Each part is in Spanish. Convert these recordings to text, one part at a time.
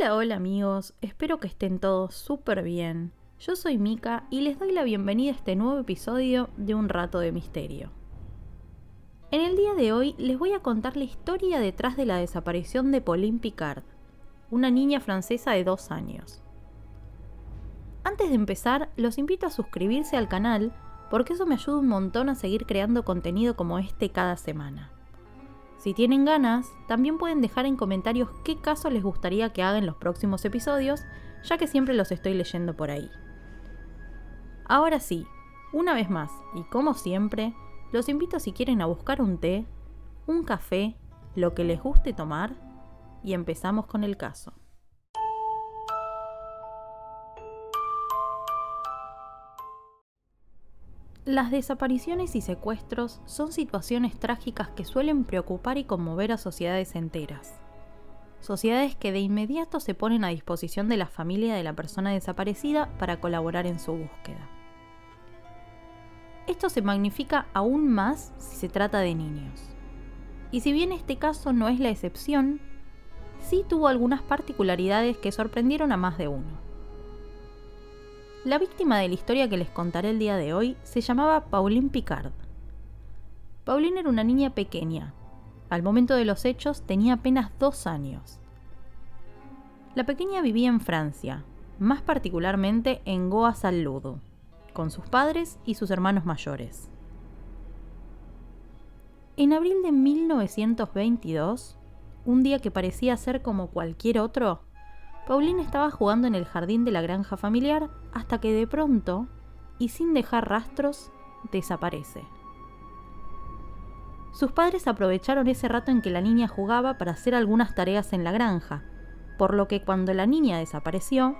Hola, hola amigos, espero que estén todos súper bien. Yo soy Mika y les doy la bienvenida a este nuevo episodio de Un Rato de Misterio. En el día de hoy les voy a contar la historia detrás de la desaparición de Pauline Picard, una niña francesa de dos años. Antes de empezar, los invito a suscribirse al canal porque eso me ayuda un montón a seguir creando contenido como este cada semana. Si tienen ganas, también pueden dejar en comentarios qué caso les gustaría que haga en los próximos episodios, ya que siempre los estoy leyendo por ahí. Ahora sí, una vez más, y como siempre, los invito si quieren a buscar un té, un café, lo que les guste tomar, y empezamos con el caso. Las desapariciones y secuestros son situaciones trágicas que suelen preocupar y conmover a sociedades enteras. Sociedades que de inmediato se ponen a disposición de la familia de la persona desaparecida para colaborar en su búsqueda. Esto se magnifica aún más si se trata de niños. Y si bien este caso no es la excepción, sí tuvo algunas particularidades que sorprendieron a más de uno. La víctima de la historia que les contaré el día de hoy se llamaba Pauline Picard. Pauline era una niña pequeña. Al momento de los hechos tenía apenas dos años. La pequeña vivía en Francia, más particularmente en Goa-Salludo, con sus padres y sus hermanos mayores. En abril de 1922, un día que parecía ser como cualquier otro, Pauline estaba jugando en el jardín de la granja familiar hasta que de pronto, y sin dejar rastros, desaparece. Sus padres aprovecharon ese rato en que la niña jugaba para hacer algunas tareas en la granja, por lo que cuando la niña desapareció,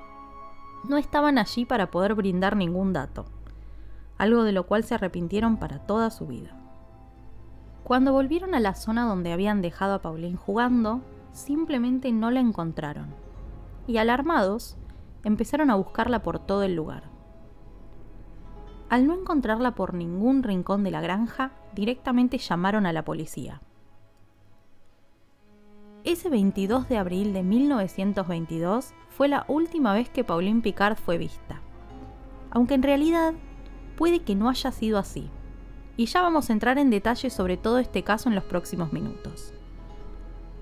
no estaban allí para poder brindar ningún dato, algo de lo cual se arrepintieron para toda su vida. Cuando volvieron a la zona donde habían dejado a Pauline jugando, simplemente no la encontraron y alarmados, empezaron a buscarla por todo el lugar. Al no encontrarla por ningún rincón de la granja, directamente llamaron a la policía. Ese 22 de abril de 1922 fue la última vez que Pauline Picard fue vista. Aunque en realidad puede que no haya sido así. Y ya vamos a entrar en detalle sobre todo este caso en los próximos minutos.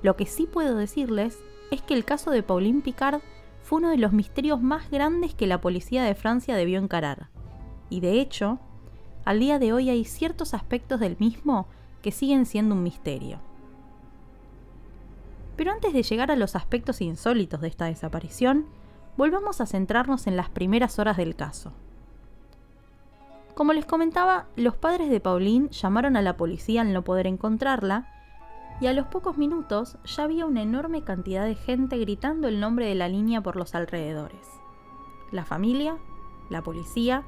Lo que sí puedo decirles es que el caso de Pauline Picard fue uno de los misterios más grandes que la policía de Francia debió encarar. Y de hecho, al día de hoy hay ciertos aspectos del mismo que siguen siendo un misterio. Pero antes de llegar a los aspectos insólitos de esta desaparición, volvamos a centrarnos en las primeras horas del caso. Como les comentaba, los padres de Pauline llamaron a la policía al no poder encontrarla y a los pocos minutos ya había una enorme cantidad de gente gritando el nombre de la línea por los alrededores. La familia, la policía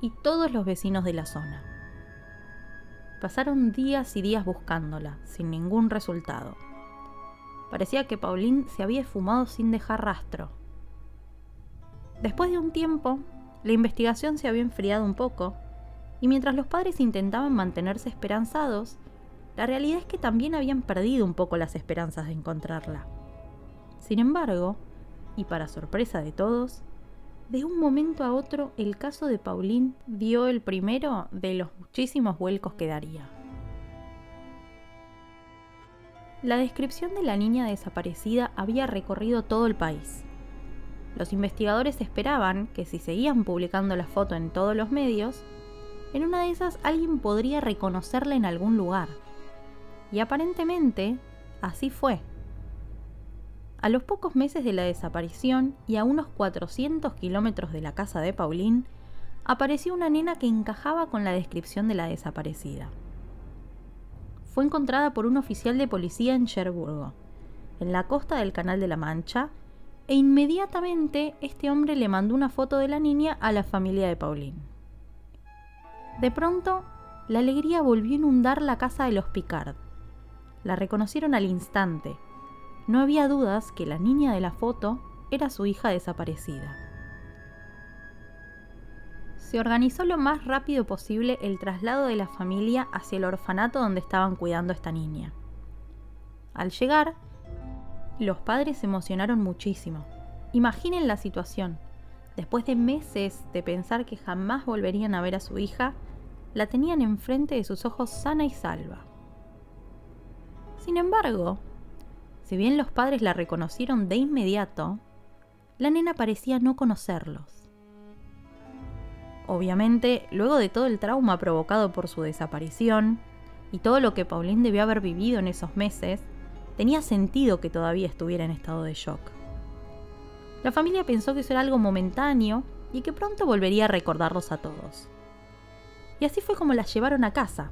y todos los vecinos de la zona. Pasaron días y días buscándola, sin ningún resultado. Parecía que Pauline se había esfumado sin dejar rastro. Después de un tiempo, la investigación se había enfriado un poco, y mientras los padres intentaban mantenerse esperanzados, la realidad es que también habían perdido un poco las esperanzas de encontrarla. Sin embargo, y para sorpresa de todos, de un momento a otro el caso de Pauline dio el primero de los muchísimos vuelcos que daría. La descripción de la niña desaparecida había recorrido todo el país. Los investigadores esperaban que si seguían publicando la foto en todos los medios, en una de esas alguien podría reconocerla en algún lugar. Y aparentemente así fue. A los pocos meses de la desaparición y a unos 400 kilómetros de la casa de Pauline, apareció una nena que encajaba con la descripción de la desaparecida. Fue encontrada por un oficial de policía en Cherburgo, en la costa del Canal de la Mancha, e inmediatamente este hombre le mandó una foto de la niña a la familia de Pauline. De pronto, la alegría volvió a inundar la casa de los Picard. La reconocieron al instante. No había dudas que la niña de la foto era su hija desaparecida. Se organizó lo más rápido posible el traslado de la familia hacia el orfanato donde estaban cuidando a esta niña. Al llegar, los padres se emocionaron muchísimo. Imaginen la situación. Después de meses de pensar que jamás volverían a ver a su hija, la tenían enfrente de sus ojos sana y salva. Sin embargo, si bien los padres la reconocieron de inmediato, la nena parecía no conocerlos. Obviamente, luego de todo el trauma provocado por su desaparición y todo lo que Pauline debió haber vivido en esos meses, tenía sentido que todavía estuviera en estado de shock. La familia pensó que eso era algo momentáneo y que pronto volvería a recordarlos a todos. Y así fue como las llevaron a casa,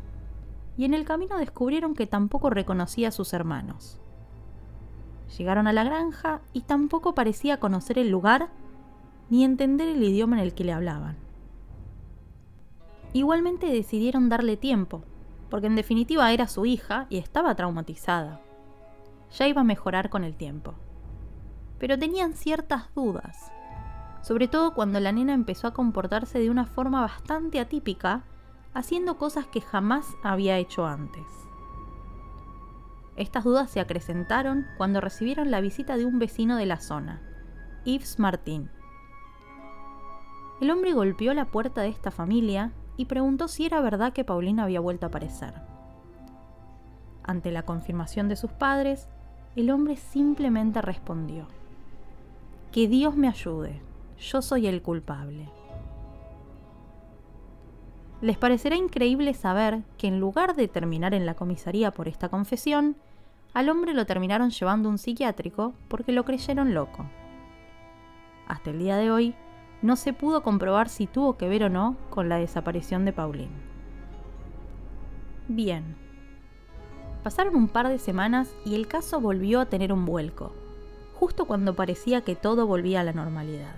y en el camino descubrieron que tampoco reconocía a sus hermanos. Llegaron a la granja y tampoco parecía conocer el lugar ni entender el idioma en el que le hablaban. Igualmente decidieron darle tiempo, porque en definitiva era su hija y estaba traumatizada ya iba a mejorar con el tiempo. Pero tenían ciertas dudas, sobre todo cuando la nena empezó a comportarse de una forma bastante atípica, haciendo cosas que jamás había hecho antes. Estas dudas se acrecentaron cuando recibieron la visita de un vecino de la zona, Yves Martín. El hombre golpeó la puerta de esta familia y preguntó si era verdad que Paulina había vuelto a aparecer. Ante la confirmación de sus padres, el hombre simplemente respondió, Que Dios me ayude, yo soy el culpable. Les parecerá increíble saber que en lugar de terminar en la comisaría por esta confesión, al hombre lo terminaron llevando un psiquiátrico porque lo creyeron loco. Hasta el día de hoy, no se pudo comprobar si tuvo que ver o no con la desaparición de Pauline. Bien, Pasaron un par de semanas y el caso volvió a tener un vuelco, justo cuando parecía que todo volvía a la normalidad.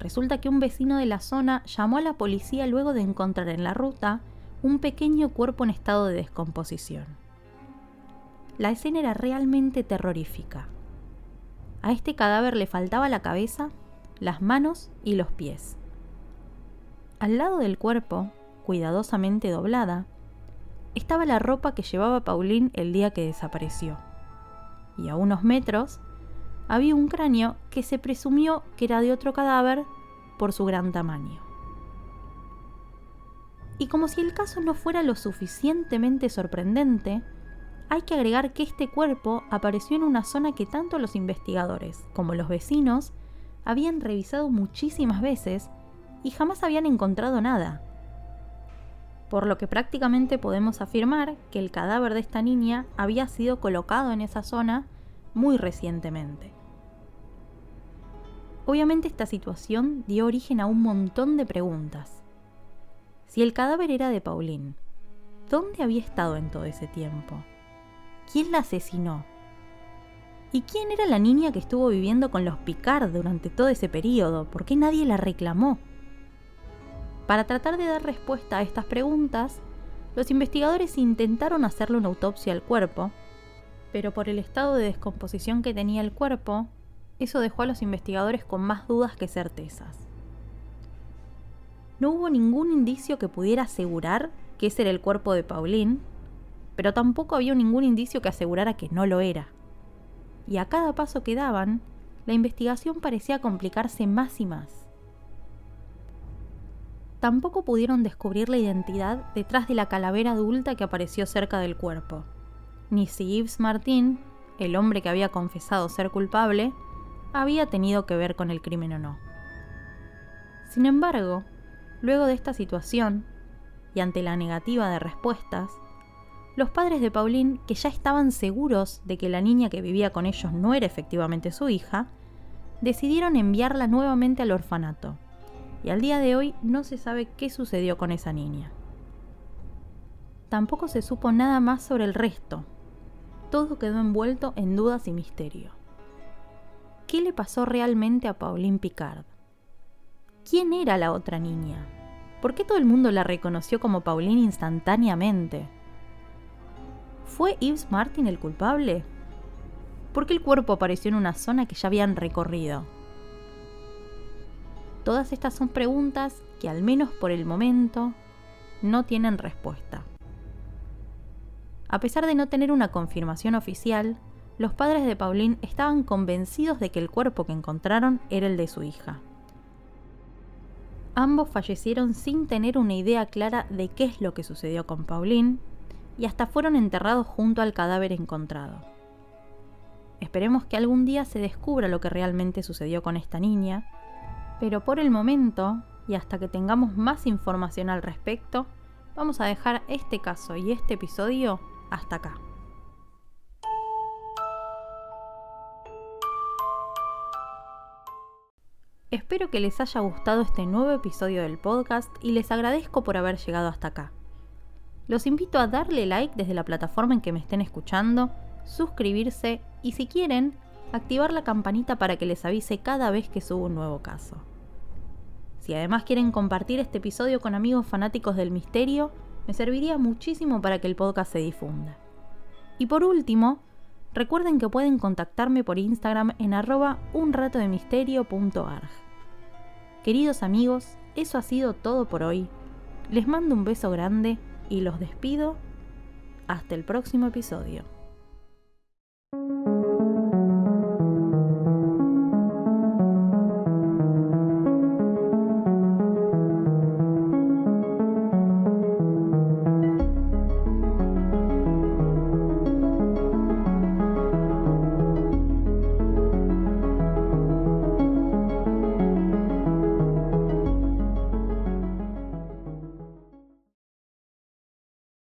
Resulta que un vecino de la zona llamó a la policía luego de encontrar en la ruta un pequeño cuerpo en estado de descomposición. La escena era realmente terrorífica. A este cadáver le faltaba la cabeza, las manos y los pies. Al lado del cuerpo, cuidadosamente doblada, estaba la ropa que llevaba Pauline el día que desapareció. Y a unos metros había un cráneo que se presumió que era de otro cadáver por su gran tamaño. Y como si el caso no fuera lo suficientemente sorprendente, hay que agregar que este cuerpo apareció en una zona que tanto los investigadores como los vecinos habían revisado muchísimas veces y jamás habían encontrado nada por lo que prácticamente podemos afirmar que el cadáver de esta niña había sido colocado en esa zona muy recientemente. Obviamente esta situación dio origen a un montón de preguntas. Si el cadáver era de Pauline, ¿dónde había estado en todo ese tiempo? ¿Quién la asesinó? ¿Y quién era la niña que estuvo viviendo con los Picard durante todo ese periodo? ¿Por qué nadie la reclamó? Para tratar de dar respuesta a estas preguntas, los investigadores intentaron hacerle una autopsia al cuerpo, pero por el estado de descomposición que tenía el cuerpo, eso dejó a los investigadores con más dudas que certezas. No hubo ningún indicio que pudiera asegurar que ese era el cuerpo de Pauline, pero tampoco había ningún indicio que asegurara que no lo era. Y a cada paso que daban, la investigación parecía complicarse más y más tampoco pudieron descubrir la identidad detrás de la calavera adulta que apareció cerca del cuerpo, ni si Yves Martin, el hombre que había confesado ser culpable, había tenido que ver con el crimen o no. Sin embargo, luego de esta situación, y ante la negativa de respuestas, los padres de Pauline, que ya estaban seguros de que la niña que vivía con ellos no era efectivamente su hija, decidieron enviarla nuevamente al orfanato y al día de hoy no se sabe qué sucedió con esa niña. Tampoco se supo nada más sobre el resto. Todo quedó envuelto en dudas y misterio. Qué le pasó realmente a Pauline Picard. ¿Quién era la otra niña? ¿Por qué todo el mundo la reconoció como Pauline instantáneamente? ¿Fue Yves Martin el culpable? ¿Por qué el cuerpo apareció en una zona que ya habían recorrido? Todas estas son preguntas que al menos por el momento no tienen respuesta. A pesar de no tener una confirmación oficial, los padres de Pauline estaban convencidos de que el cuerpo que encontraron era el de su hija. Ambos fallecieron sin tener una idea clara de qué es lo que sucedió con Pauline y hasta fueron enterrados junto al cadáver encontrado. Esperemos que algún día se descubra lo que realmente sucedió con esta niña, pero por el momento, y hasta que tengamos más información al respecto, vamos a dejar este caso y este episodio hasta acá. Espero que les haya gustado este nuevo episodio del podcast y les agradezco por haber llegado hasta acá. Los invito a darle like desde la plataforma en que me estén escuchando, suscribirse y si quieren, activar la campanita para que les avise cada vez que subo un nuevo caso. Si además quieren compartir este episodio con amigos fanáticos del misterio, me serviría muchísimo para que el podcast se difunda. Y por último, recuerden que pueden contactarme por Instagram en arroba unratodemisterio.arg. Queridos amigos, eso ha sido todo por hoy. Les mando un beso grande y los despido hasta el próximo episodio.